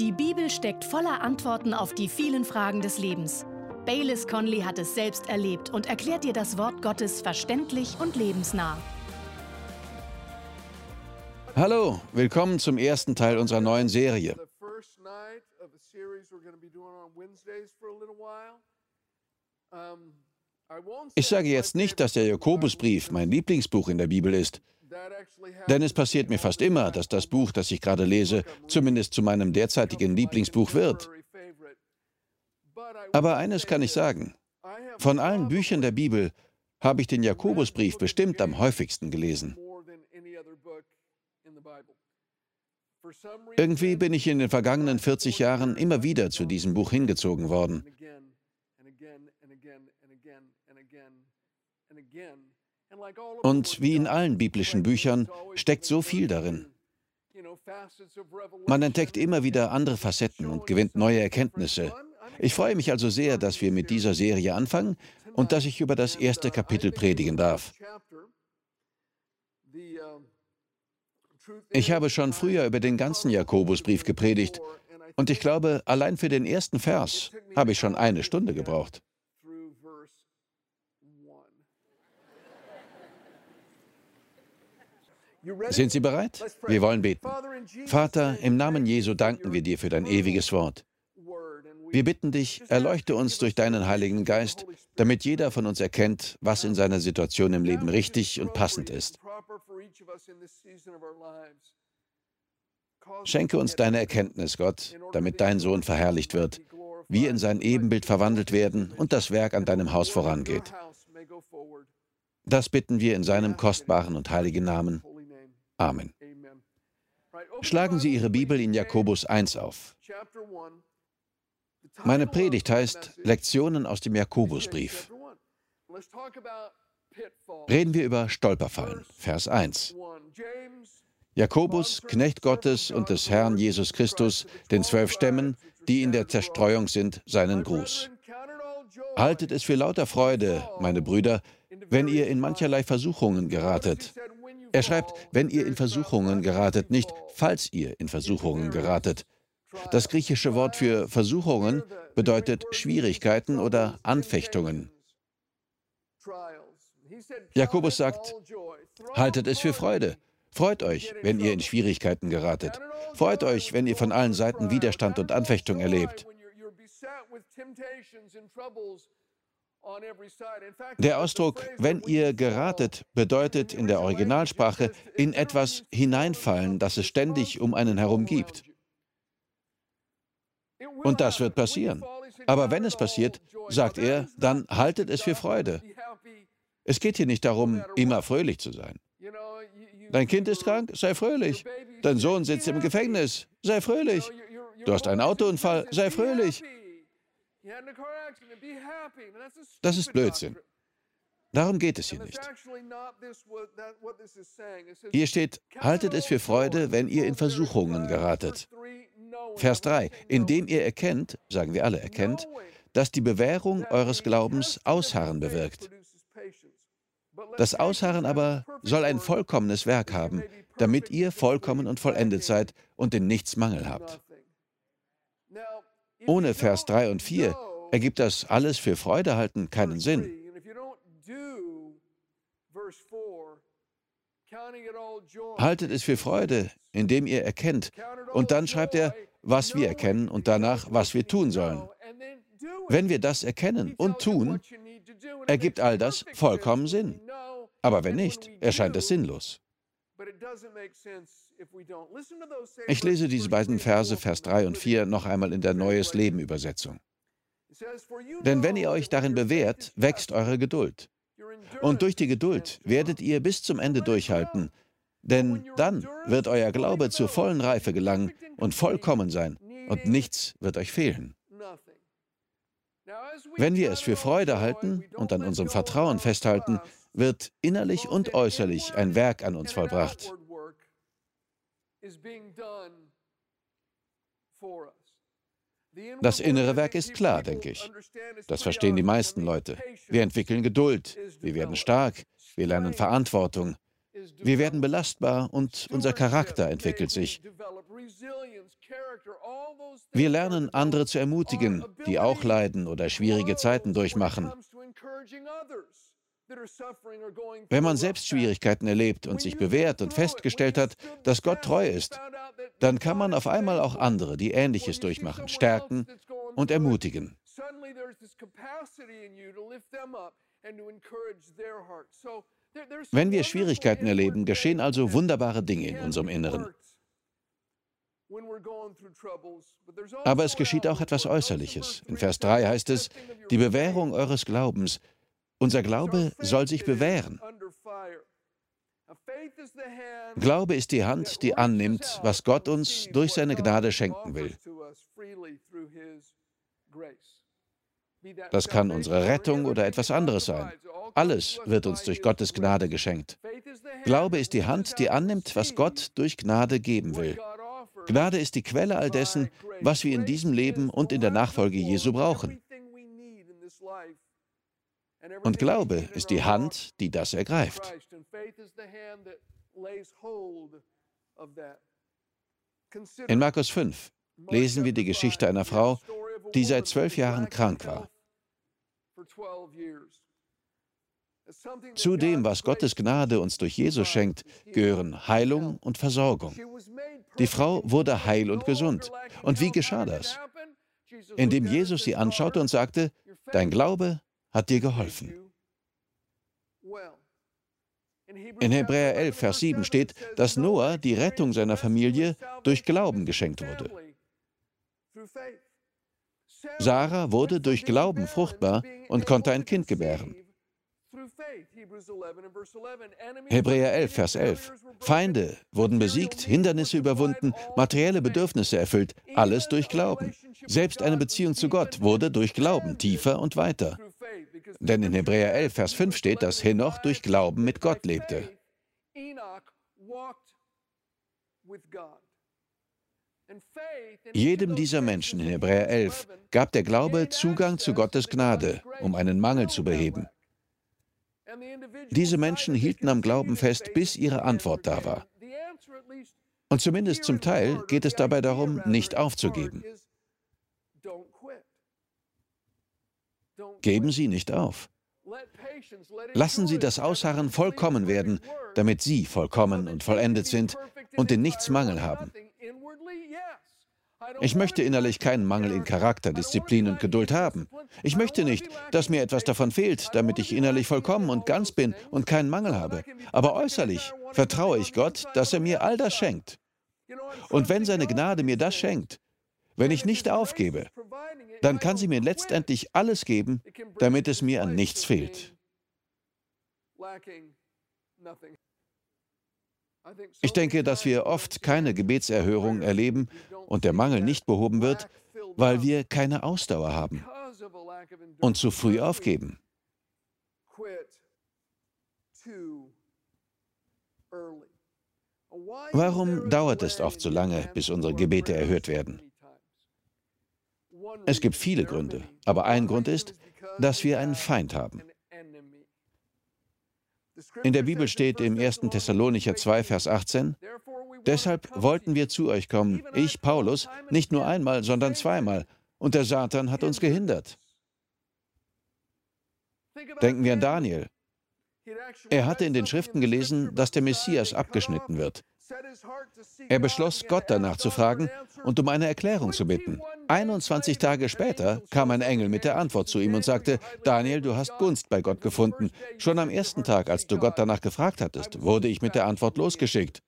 Die Bibel steckt voller Antworten auf die vielen Fragen des Lebens. Baylis Conley hat es selbst erlebt und erklärt dir das Wort Gottes verständlich und lebensnah. Hallo, willkommen zum ersten Teil unserer neuen Serie. Ich sage jetzt nicht, dass der Jakobusbrief mein Lieblingsbuch in der Bibel ist. Denn es passiert mir fast immer, dass das Buch, das ich gerade lese, zumindest zu meinem derzeitigen Lieblingsbuch wird. Aber eines kann ich sagen. Von allen Büchern der Bibel habe ich den Jakobusbrief bestimmt am häufigsten gelesen. Irgendwie bin ich in den vergangenen 40 Jahren immer wieder zu diesem Buch hingezogen worden. Und wie in allen biblischen Büchern steckt so viel darin. Man entdeckt immer wieder andere Facetten und gewinnt neue Erkenntnisse. Ich freue mich also sehr, dass wir mit dieser Serie anfangen und dass ich über das erste Kapitel predigen darf. Ich habe schon früher über den ganzen Jakobusbrief gepredigt und ich glaube, allein für den ersten Vers habe ich schon eine Stunde gebraucht. Sind Sie bereit? Wir wollen beten. Vater, im Namen Jesu danken wir dir für dein ewiges Wort. Wir bitten dich, erleuchte uns durch deinen Heiligen Geist, damit jeder von uns erkennt, was in seiner Situation im Leben richtig und passend ist. Schenke uns deine Erkenntnis, Gott, damit dein Sohn verherrlicht wird, wir in sein Ebenbild verwandelt werden und das Werk an deinem Haus vorangeht. Das bitten wir in seinem kostbaren und heiligen Namen. Amen. Schlagen Sie Ihre Bibel in Jakobus 1 auf. Meine Predigt heißt Lektionen aus dem Jakobusbrief. Reden wir über Stolperfallen. Vers 1. Jakobus, Knecht Gottes und des Herrn Jesus Christus, den zwölf Stämmen, die in der Zerstreuung sind, seinen Gruß. Haltet es für lauter Freude, meine Brüder, wenn ihr in mancherlei Versuchungen geratet, er schreibt, wenn ihr in Versuchungen geratet, nicht falls ihr in Versuchungen geratet. Das griechische Wort für Versuchungen bedeutet Schwierigkeiten oder Anfechtungen. Jakobus sagt, haltet es für Freude. Freut euch, wenn ihr in Schwierigkeiten geratet. Freut euch, wenn ihr von allen Seiten Widerstand und Anfechtung erlebt. Der Ausdruck, wenn ihr geratet, bedeutet in der Originalsprache in etwas hineinfallen, das es ständig um einen herum gibt. Und das wird passieren. Aber wenn es passiert, sagt er, dann haltet es für Freude. Es geht hier nicht darum, immer fröhlich zu sein. Dein Kind ist krank, sei fröhlich. Dein Sohn sitzt im Gefängnis, sei fröhlich. Du hast einen Autounfall, sei fröhlich. Das ist Blödsinn. Darum geht es hier nicht. Hier steht, haltet es für Freude, wenn ihr in Versuchungen geratet. Vers 3, indem ihr erkennt, sagen wir alle erkennt, dass die Bewährung eures Glaubens Ausharren bewirkt. Das Ausharren aber soll ein vollkommenes Werk haben, damit ihr vollkommen und vollendet seid und in nichts Mangel habt. Ohne Vers 3 und 4 ergibt das alles für Freude halten keinen Sinn. Haltet es für Freude, indem ihr erkennt. Und dann schreibt er, was wir erkennen und danach, was wir tun sollen. Wenn wir das erkennen und tun, ergibt all das vollkommen Sinn. Aber wenn nicht, erscheint es sinnlos. Ich lese diese beiden Verse, Vers 3 und 4, noch einmal in der Neues Leben Übersetzung. Denn wenn ihr euch darin bewährt, wächst eure Geduld. Und durch die Geduld werdet ihr bis zum Ende durchhalten, denn dann wird euer Glaube zur vollen Reife gelangen und vollkommen sein, und nichts wird euch fehlen. Wenn wir es für Freude halten und an unserem Vertrauen festhalten, wird innerlich und äußerlich ein Werk an uns vollbracht. Das innere Werk ist klar, denke ich. Das verstehen die meisten Leute. Wir entwickeln Geduld, wir werden stark, wir lernen Verantwortung. Wir werden belastbar und unser Charakter entwickelt sich. Wir lernen, andere zu ermutigen, die auch leiden oder schwierige Zeiten durchmachen. Wenn man selbst Schwierigkeiten erlebt und sich bewährt und festgestellt hat, dass Gott treu ist, dann kann man auf einmal auch andere, die Ähnliches durchmachen, stärken und ermutigen. Wenn wir Schwierigkeiten erleben, geschehen also wunderbare Dinge in unserem Inneren. Aber es geschieht auch etwas Äußerliches. In Vers 3 heißt es, die Bewährung eures Glaubens. Unser Glaube soll sich bewähren. Glaube ist die Hand, die annimmt, was Gott uns durch seine Gnade schenken will. Das kann unsere Rettung oder etwas anderes sein. Alles wird uns durch Gottes Gnade geschenkt. Glaube ist die Hand, die annimmt, was Gott durch Gnade geben will. Gnade ist die Quelle all dessen, was wir in diesem Leben und in der Nachfolge Jesu brauchen. Und Glaube ist die Hand, die das ergreift. In Markus 5 lesen wir die Geschichte einer Frau, die seit zwölf Jahren krank war. Zu dem, was Gottes Gnade uns durch Jesus schenkt, gehören Heilung und Versorgung. Die Frau wurde heil und gesund. Und wie geschah das? Indem Jesus sie anschaute und sagte, Dein Glaube hat dir geholfen. In Hebräer 11, Vers 7 steht, dass Noah die Rettung seiner Familie durch Glauben geschenkt wurde. Sarah wurde durch Glauben fruchtbar und konnte ein Kind gebären. Hebräer 11, Vers 11. Feinde wurden besiegt, Hindernisse überwunden, materielle Bedürfnisse erfüllt, alles durch Glauben. Selbst eine Beziehung zu Gott wurde durch Glauben tiefer und weiter. Denn in Hebräer 11, Vers 5 steht, dass Henoch durch Glauben mit Gott lebte. Jedem dieser Menschen in Hebräer 11 gab der Glaube Zugang zu Gottes Gnade, um einen Mangel zu beheben. Diese Menschen hielten am Glauben fest, bis ihre Antwort da war. Und zumindest zum Teil geht es dabei darum, nicht aufzugeben. Geben Sie nicht auf. Lassen Sie das Ausharren vollkommen werden, damit Sie vollkommen und vollendet sind und in nichts Mangel haben. Ich möchte innerlich keinen Mangel in Charakter, Disziplin und Geduld haben. Ich möchte nicht, dass mir etwas davon fehlt, damit ich innerlich vollkommen und ganz bin und keinen Mangel habe. Aber äußerlich vertraue ich Gott, dass er mir all das schenkt. Und wenn seine Gnade mir das schenkt, wenn ich nicht aufgebe, dann kann sie mir letztendlich alles geben, damit es mir an nichts fehlt. Ich denke, dass wir oft keine Gebetserhörung erleben und der Mangel nicht behoben wird, weil wir keine Ausdauer haben und zu früh aufgeben. Warum dauert es oft so lange, bis unsere Gebete erhört werden? Es gibt viele Gründe, aber ein Grund ist, dass wir einen Feind haben. In der Bibel steht im 1. Thessalonicher 2, Vers 18, Deshalb wollten wir zu euch kommen, ich, Paulus, nicht nur einmal, sondern zweimal, und der Satan hat uns gehindert. Denken wir an Daniel. Er hatte in den Schriften gelesen, dass der Messias abgeschnitten wird. Er beschloss, Gott danach zu fragen und um eine Erklärung zu bitten. 21 Tage später kam ein Engel mit der Antwort zu ihm und sagte, Daniel, du hast Gunst bei Gott gefunden. Schon am ersten Tag, als du Gott danach gefragt hattest, wurde ich mit der Antwort losgeschickt.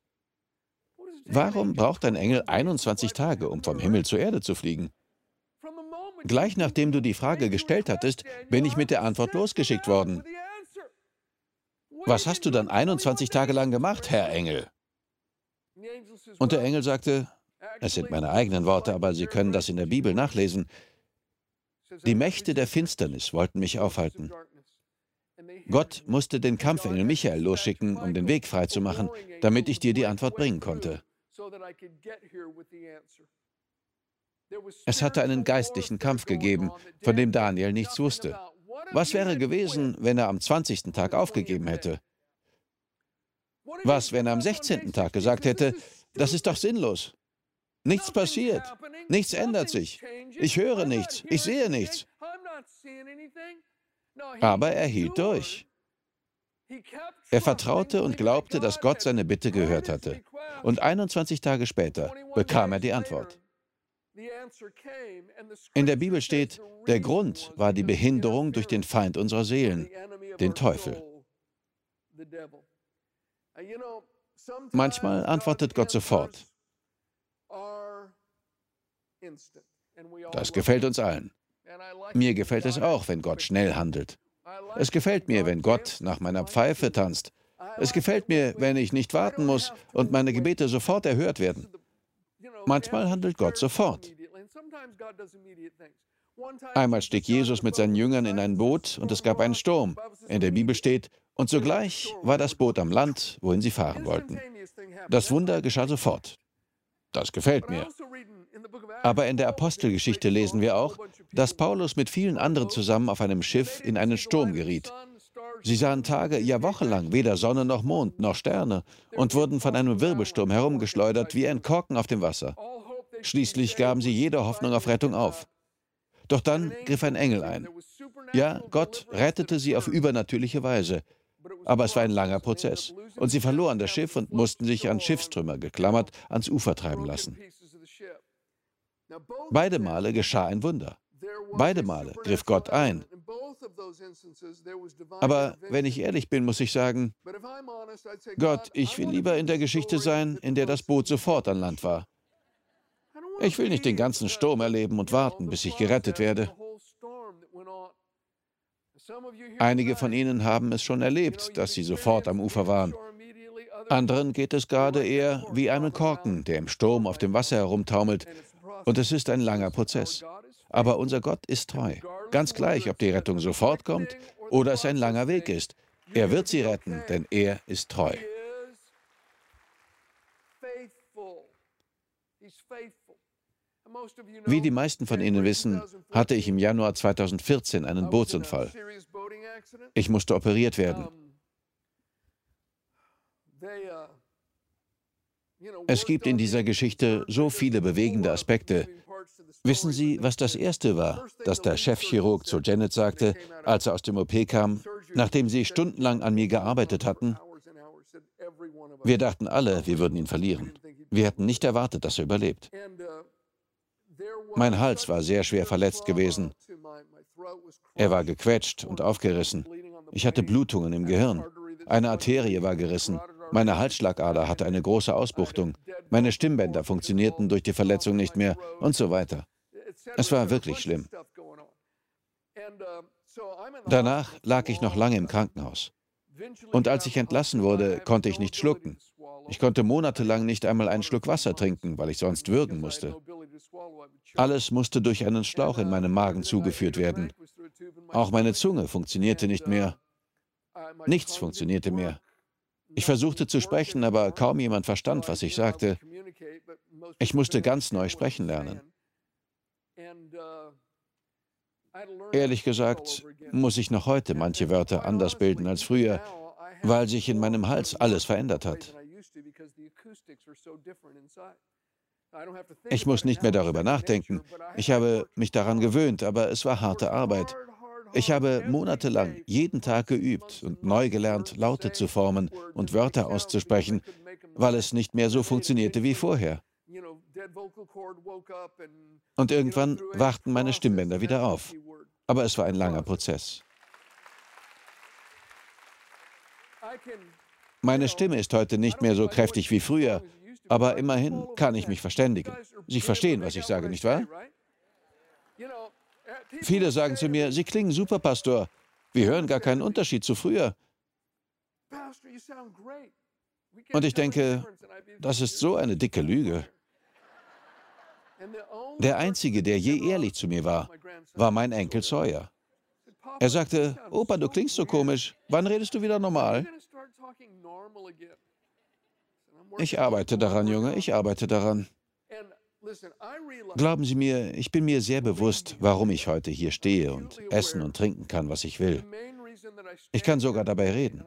Warum braucht ein Engel 21 Tage, um vom Himmel zur Erde zu fliegen? Gleich nachdem du die Frage gestellt hattest, bin ich mit der Antwort losgeschickt worden. Was hast du dann 21 Tage lang gemacht, Herr Engel? Und der Engel sagte, es sind meine eigenen Worte, aber Sie können das in der Bibel nachlesen. Die Mächte der Finsternis wollten mich aufhalten. Gott musste den Kampfengel Michael losschicken, um den Weg freizumachen, damit ich dir die Antwort bringen konnte. Es hatte einen geistlichen Kampf gegeben, von dem Daniel nichts wusste. Was wäre gewesen, wenn er am 20. Tag aufgegeben hätte? Was, wenn er am 16. Tag gesagt hätte, das ist doch sinnlos. Nichts passiert. Nichts ändert sich. Ich höre nichts. Ich sehe nichts. Aber er hielt durch. Er vertraute und glaubte, dass Gott seine Bitte gehört hatte. Und 21 Tage später bekam er die Antwort. In der Bibel steht, der Grund war die Behinderung durch den Feind unserer Seelen, den Teufel. Manchmal antwortet Gott sofort. Das gefällt uns allen. Mir gefällt es auch, wenn Gott schnell handelt. Es gefällt mir, wenn Gott nach meiner Pfeife tanzt. Es gefällt mir, wenn ich nicht warten muss und meine Gebete sofort erhört werden. Manchmal handelt Gott sofort. Einmal stieg Jesus mit seinen Jüngern in ein Boot und es gab einen Sturm. In der Bibel steht, und sogleich war das Boot am Land, wohin sie fahren wollten. Das Wunder geschah sofort. Das gefällt mir. Aber in der Apostelgeschichte lesen wir auch, dass Paulus mit vielen anderen zusammen auf einem Schiff in einen Sturm geriet. Sie sahen Tage, ja wochenlang weder Sonne noch Mond noch Sterne und wurden von einem Wirbelsturm herumgeschleudert wie ein Korken auf dem Wasser. Schließlich gaben sie jede Hoffnung auf Rettung auf. Doch dann griff ein Engel ein. Ja, Gott rettete sie auf übernatürliche Weise. Aber es war ein langer Prozess. Und sie verloren das Schiff und mussten sich an Schiffstrümmer geklammert ans Ufer treiben lassen. Beide Male geschah ein Wunder. Beide Male griff Gott ein. Aber wenn ich ehrlich bin, muss ich sagen, Gott, ich will lieber in der Geschichte sein, in der das Boot sofort an Land war. Ich will nicht den ganzen Sturm erleben und warten, bis ich gerettet werde. Einige von Ihnen haben es schon erlebt, dass sie sofort am Ufer waren. Anderen geht es gerade eher wie einem Korken, der im Sturm auf dem Wasser herumtaumelt. Und es ist ein langer Prozess. Aber unser Gott ist treu. Ganz gleich, ob die Rettung sofort kommt oder es ein langer Weg ist. Er wird sie retten, denn er ist treu. Wie die meisten von Ihnen wissen, hatte ich im Januar 2014 einen Bootsunfall. Ich musste operiert werden. Es gibt in dieser Geschichte so viele bewegende Aspekte. Wissen Sie, was das Erste war, das der Chefchirurg zu Janet sagte, als er aus dem OP kam, nachdem sie stundenlang an mir gearbeitet hatten? Wir dachten alle, wir würden ihn verlieren. Wir hatten nicht erwartet, dass er überlebt. Mein Hals war sehr schwer verletzt gewesen. Er war gequetscht und aufgerissen. Ich hatte Blutungen im Gehirn. Eine Arterie war gerissen. Meine Halsschlagader hatte eine große Ausbuchtung. Meine Stimmbänder funktionierten durch die Verletzung nicht mehr und so weiter. Es war wirklich schlimm. Danach lag ich noch lange im Krankenhaus. Und als ich entlassen wurde, konnte ich nicht schlucken. Ich konnte monatelang nicht einmal einen Schluck Wasser trinken, weil ich sonst würgen musste. Alles musste durch einen Schlauch in meinem Magen zugeführt werden. Auch meine Zunge funktionierte nicht mehr. Nichts funktionierte mehr. Ich versuchte zu sprechen, aber kaum jemand verstand, was ich sagte. Ich musste ganz neu sprechen lernen. Ehrlich gesagt muss ich noch heute manche Wörter anders bilden als früher, weil sich in meinem Hals alles verändert hat. Ich muss nicht mehr darüber nachdenken. Ich habe mich daran gewöhnt, aber es war harte Arbeit. Ich habe monatelang jeden Tag geübt und neu gelernt, Laute zu formen und Wörter auszusprechen, weil es nicht mehr so funktionierte wie vorher. Und irgendwann wachten meine Stimmbänder wieder auf. Aber es war ein langer Prozess. Meine Stimme ist heute nicht mehr so kräftig wie früher, aber immerhin kann ich mich verständigen. Sie verstehen, was ich sage, nicht wahr? Viele sagen zu mir, Sie klingen super, Pastor. Wir hören gar keinen Unterschied zu früher. Und ich denke, das ist so eine dicke Lüge. Der Einzige, der je ehrlich zu mir war, war mein Enkel Sawyer. Er sagte, Opa, du klingst so komisch. Wann redest du wieder normal? Ich arbeite daran, Junge, ich arbeite daran. Glauben Sie mir, ich bin mir sehr bewusst, warum ich heute hier stehe und essen und trinken kann, was ich will. Ich kann sogar dabei reden.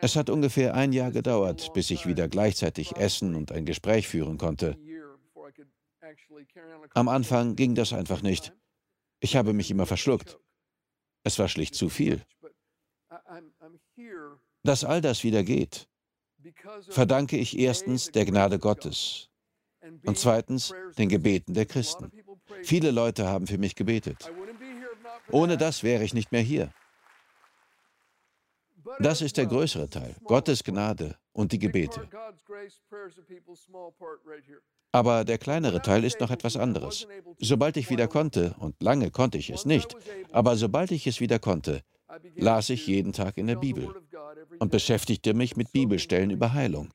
Es hat ungefähr ein Jahr gedauert, bis ich wieder gleichzeitig essen und ein Gespräch führen konnte. Am Anfang ging das einfach nicht. Ich habe mich immer verschluckt. Es war schlicht zu viel. Dass all das wieder geht, verdanke ich erstens der Gnade Gottes und zweitens den Gebeten der Christen. Viele Leute haben für mich gebetet. Ohne das wäre ich nicht mehr hier. Das ist der größere Teil, Gottes Gnade und die Gebete. Aber der kleinere Teil ist noch etwas anderes. Sobald ich wieder konnte, und lange konnte ich es nicht, aber sobald ich es wieder konnte, las ich jeden Tag in der Bibel und beschäftigte mich mit Bibelstellen über Heilung.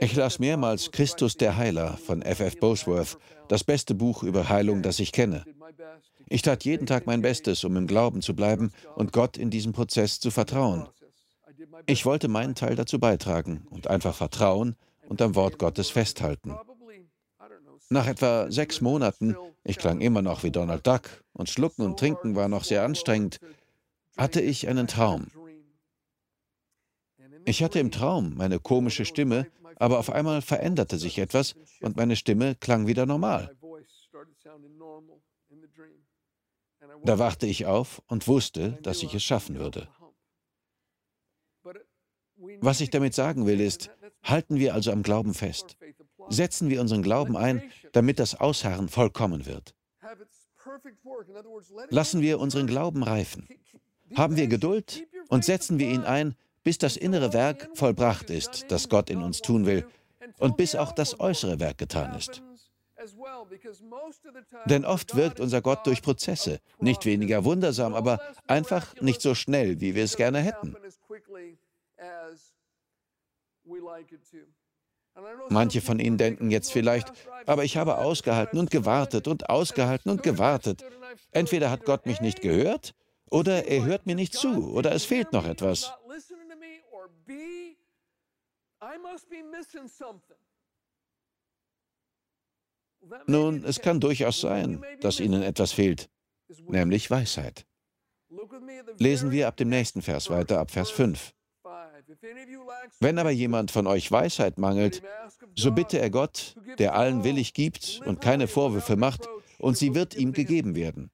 Ich las mehrmals Christus der Heiler von F. F. Bosworth, das beste Buch über Heilung, das ich kenne. Ich tat jeden Tag mein Bestes, um im Glauben zu bleiben und Gott in diesem Prozess zu vertrauen. Ich wollte meinen Teil dazu beitragen und einfach vertrauen und am Wort Gottes festhalten. Nach etwa sechs Monaten, ich klang immer noch wie Donald Duck und Schlucken und Trinken war noch sehr anstrengend, hatte ich einen Traum. Ich hatte im Traum meine komische Stimme, aber auf einmal veränderte sich etwas und meine Stimme klang wieder normal. Da wachte ich auf und wusste, dass ich es schaffen würde. Was ich damit sagen will, ist, halten wir also am Glauben fest. Setzen wir unseren Glauben ein, damit das Ausharren vollkommen wird. Lassen wir unseren Glauben reifen. Haben wir Geduld und setzen wir ihn ein, bis das innere Werk vollbracht ist, das Gott in uns tun will, und bis auch das äußere Werk getan ist. Denn oft wirkt unser Gott durch Prozesse, nicht weniger wundersam, aber einfach nicht so schnell, wie wir es gerne hätten. Manche von Ihnen denken jetzt vielleicht, aber ich habe ausgehalten und gewartet und ausgehalten und gewartet. Entweder hat Gott mich nicht gehört oder er hört mir nicht zu oder es fehlt noch etwas. Nun, es kann durchaus sein, dass Ihnen etwas fehlt, nämlich Weisheit. Lesen wir ab dem nächsten Vers weiter, ab Vers 5. Wenn aber jemand von euch Weisheit mangelt, so bitte er Gott, der allen willig gibt und keine Vorwürfe macht, und sie wird ihm gegeben werden.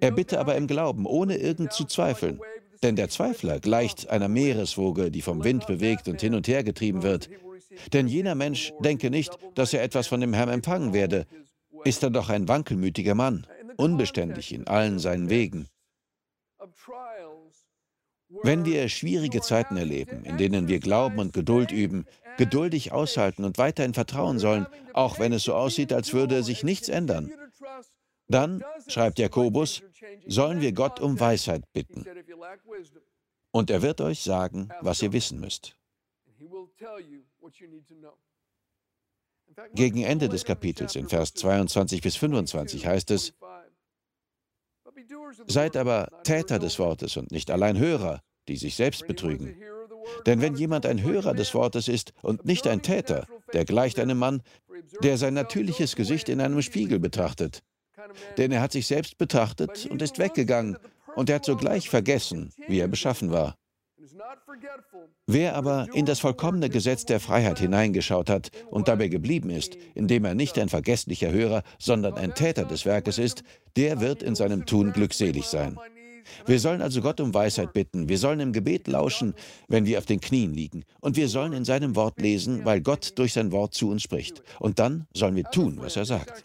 Er bitte aber im Glauben, ohne irgend zu zweifeln. Denn der Zweifler gleicht einer Meereswoge, die vom Wind bewegt und hin und her getrieben wird. Denn jener Mensch denke nicht, dass er etwas von dem Herrn empfangen werde. Ist er doch ein wankelmütiger Mann, unbeständig in allen seinen Wegen. Wenn wir schwierige Zeiten erleben, in denen wir Glauben und Geduld üben, geduldig aushalten und weiterhin vertrauen sollen, auch wenn es so aussieht, als würde sich nichts ändern, dann, schreibt Jakobus, sollen wir Gott um Weisheit bitten. Und er wird euch sagen, was ihr wissen müsst. Gegen Ende des Kapitels in Vers 22 bis 25 heißt es, Seid aber Täter des Wortes und nicht allein Hörer, die sich selbst betrügen. Denn wenn jemand ein Hörer des Wortes ist und nicht ein Täter, der gleicht einem Mann, der sein natürliches Gesicht in einem Spiegel betrachtet. Denn er hat sich selbst betrachtet und ist weggegangen, und er hat sogleich vergessen, wie er beschaffen war. Wer aber in das vollkommene Gesetz der Freiheit hineingeschaut hat und dabei geblieben ist, indem er nicht ein vergesslicher Hörer, sondern ein Täter des Werkes ist, der wird in seinem Tun glückselig sein. Wir sollen also Gott um Weisheit bitten, wir sollen im Gebet lauschen, wenn wir auf den Knien liegen, und wir sollen in seinem Wort lesen, weil Gott durch sein Wort zu uns spricht. Und dann sollen wir tun, was er sagt.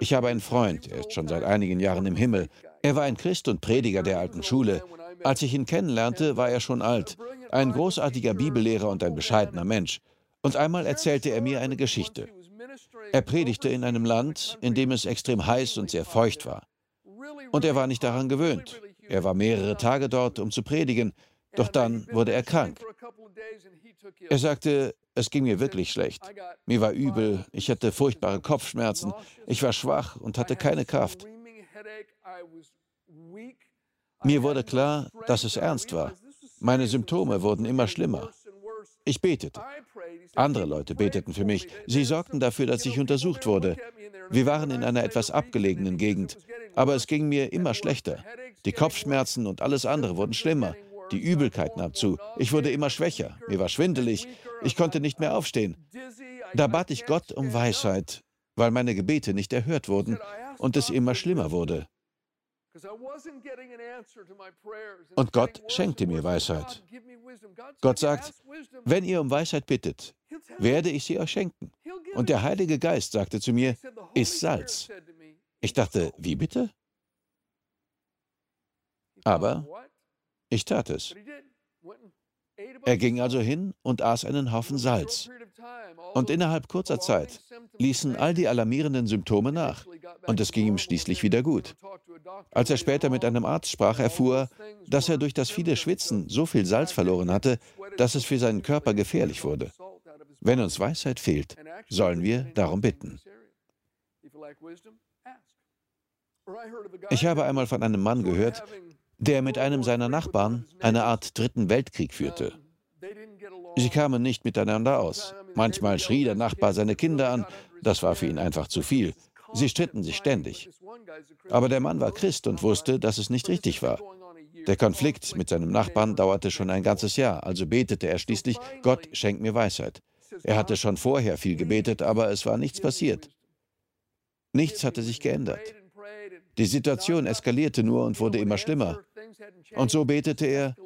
Ich habe einen Freund, er ist schon seit einigen Jahren im Himmel. Er war ein Christ und Prediger der alten Schule. Als ich ihn kennenlernte, war er schon alt, ein großartiger Bibellehrer und ein bescheidener Mensch. Und einmal erzählte er mir eine Geschichte. Er predigte in einem Land, in dem es extrem heiß und sehr feucht war. Und er war nicht daran gewöhnt. Er war mehrere Tage dort, um zu predigen, doch dann wurde er krank. Er sagte, es ging mir wirklich schlecht. Mir war übel, ich hatte furchtbare Kopfschmerzen, ich war schwach und hatte keine Kraft. Mir wurde klar, dass es ernst war. Meine Symptome wurden immer schlimmer. Ich betete. Andere Leute beteten für mich. Sie sorgten dafür, dass ich untersucht wurde. Wir waren in einer etwas abgelegenen Gegend, aber es ging mir immer schlechter. Die Kopfschmerzen und alles andere wurden schlimmer. Die Übelkeit nahm zu. Ich wurde immer schwächer. Mir war schwindelig. Ich konnte nicht mehr aufstehen. Da bat ich Gott um Weisheit, weil meine Gebete nicht erhört wurden und es immer schlimmer wurde. Und Gott schenkte mir Weisheit. Gott sagt, wenn ihr um Weisheit bittet, werde ich sie euch schenken. Und der Heilige Geist sagte zu mir, iss Salz. Ich dachte, wie bitte? Aber ich tat es. Er ging also hin und aß einen Haufen Salz. Und innerhalb kurzer Zeit ließen all die alarmierenden Symptome nach und es ging ihm schließlich wieder gut. Als er später mit einem Arzt sprach, erfuhr, dass er durch das viele Schwitzen so viel Salz verloren hatte, dass es für seinen Körper gefährlich wurde. Wenn uns Weisheit fehlt, sollen wir darum bitten. Ich habe einmal von einem Mann gehört, der mit einem seiner Nachbarn eine Art dritten Weltkrieg führte. Sie kamen nicht miteinander aus. Manchmal schrie der Nachbar seine Kinder an, das war für ihn einfach zu viel. Sie stritten sich ständig. Aber der Mann war Christ und wusste, dass es nicht richtig war. Der Konflikt mit seinem Nachbarn dauerte schon ein ganzes Jahr, also betete er schließlich, Gott schenk mir Weisheit. Er hatte schon vorher viel gebetet, aber es war nichts passiert. Nichts hatte sich geändert. Die Situation eskalierte nur und wurde immer schlimmer. Und so betete er,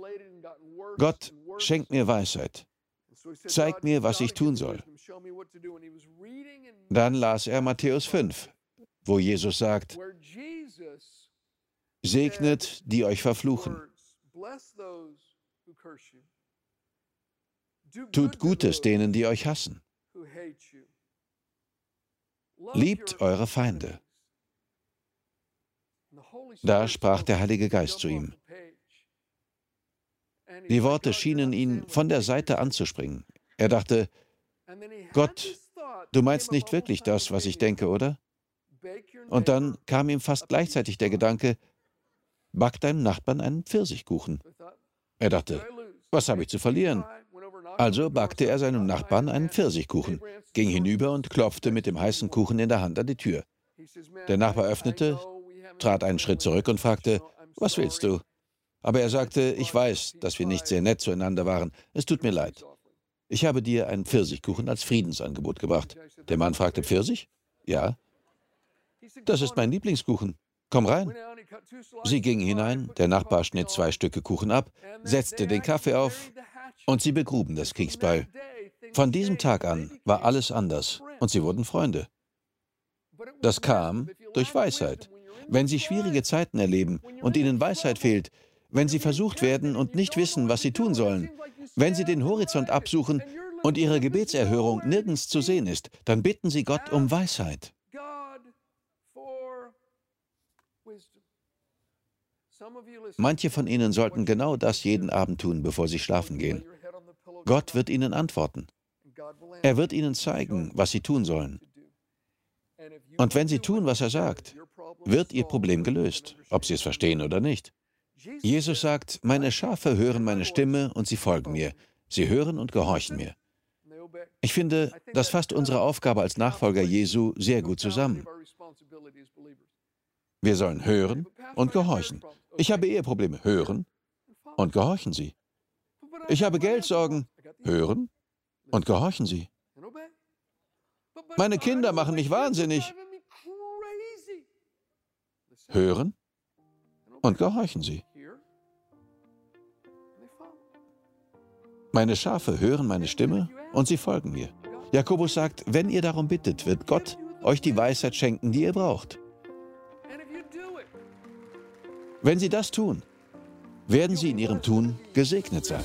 Gott, schenk mir Weisheit. Zeig mir, was ich tun soll. Dann las er Matthäus 5, wo Jesus sagt, Segnet, die euch verfluchen. Tut Gutes denen, die euch hassen. Liebt eure Feinde. Da sprach der Heilige Geist zu ihm. Die Worte schienen ihn von der Seite anzuspringen. Er dachte, Gott, du meinst nicht wirklich das, was ich denke, oder? Und dann kam ihm fast gleichzeitig der Gedanke, back deinem Nachbarn einen Pfirsichkuchen. Er dachte, was habe ich zu verlieren? Also backte er seinem Nachbarn einen Pfirsichkuchen, ging hinüber und klopfte mit dem heißen Kuchen in der Hand an die Tür. Der Nachbar öffnete, trat einen Schritt zurück und fragte, was willst du? Aber er sagte, ich weiß, dass wir nicht sehr nett zueinander waren. Es tut mir leid. Ich habe dir einen Pfirsichkuchen als Friedensangebot gebracht. Der Mann fragte, Pfirsich? Ja. Das ist mein Lieblingskuchen. Komm rein. Sie gingen hinein, der Nachbar schnitt zwei Stücke Kuchen ab, setzte den Kaffee auf und sie begruben das Kriegsbeil. Von diesem Tag an war alles anders und sie wurden Freunde. Das kam durch Weisheit. Wenn Sie schwierige Zeiten erleben und Ihnen Weisheit fehlt, wenn Sie versucht werden und nicht wissen, was Sie tun sollen, wenn Sie den Horizont absuchen und Ihre Gebetserhörung nirgends zu sehen ist, dann bitten Sie Gott um Weisheit. Manche von Ihnen sollten genau das jeden Abend tun, bevor Sie schlafen gehen. Gott wird Ihnen antworten. Er wird Ihnen zeigen, was Sie tun sollen. Und wenn Sie tun, was er sagt, wird Ihr Problem gelöst, ob Sie es verstehen oder nicht. Jesus sagt, meine Schafe hören meine Stimme und sie folgen mir. Sie hören und gehorchen mir. Ich finde, das fasst unsere Aufgabe als Nachfolger Jesu sehr gut zusammen. Wir sollen hören und gehorchen. Ich habe Eheprobleme. Hören und gehorchen Sie. Ich habe Geldsorgen. Hören und gehorchen Sie. Meine Kinder machen mich wahnsinnig. Hören und gehorchen Sie. Meine Schafe hören meine Stimme und sie folgen mir. Jakobus sagt, wenn ihr darum bittet, wird Gott euch die Weisheit schenken, die ihr braucht. Wenn sie das tun, werden sie in ihrem Tun gesegnet sein.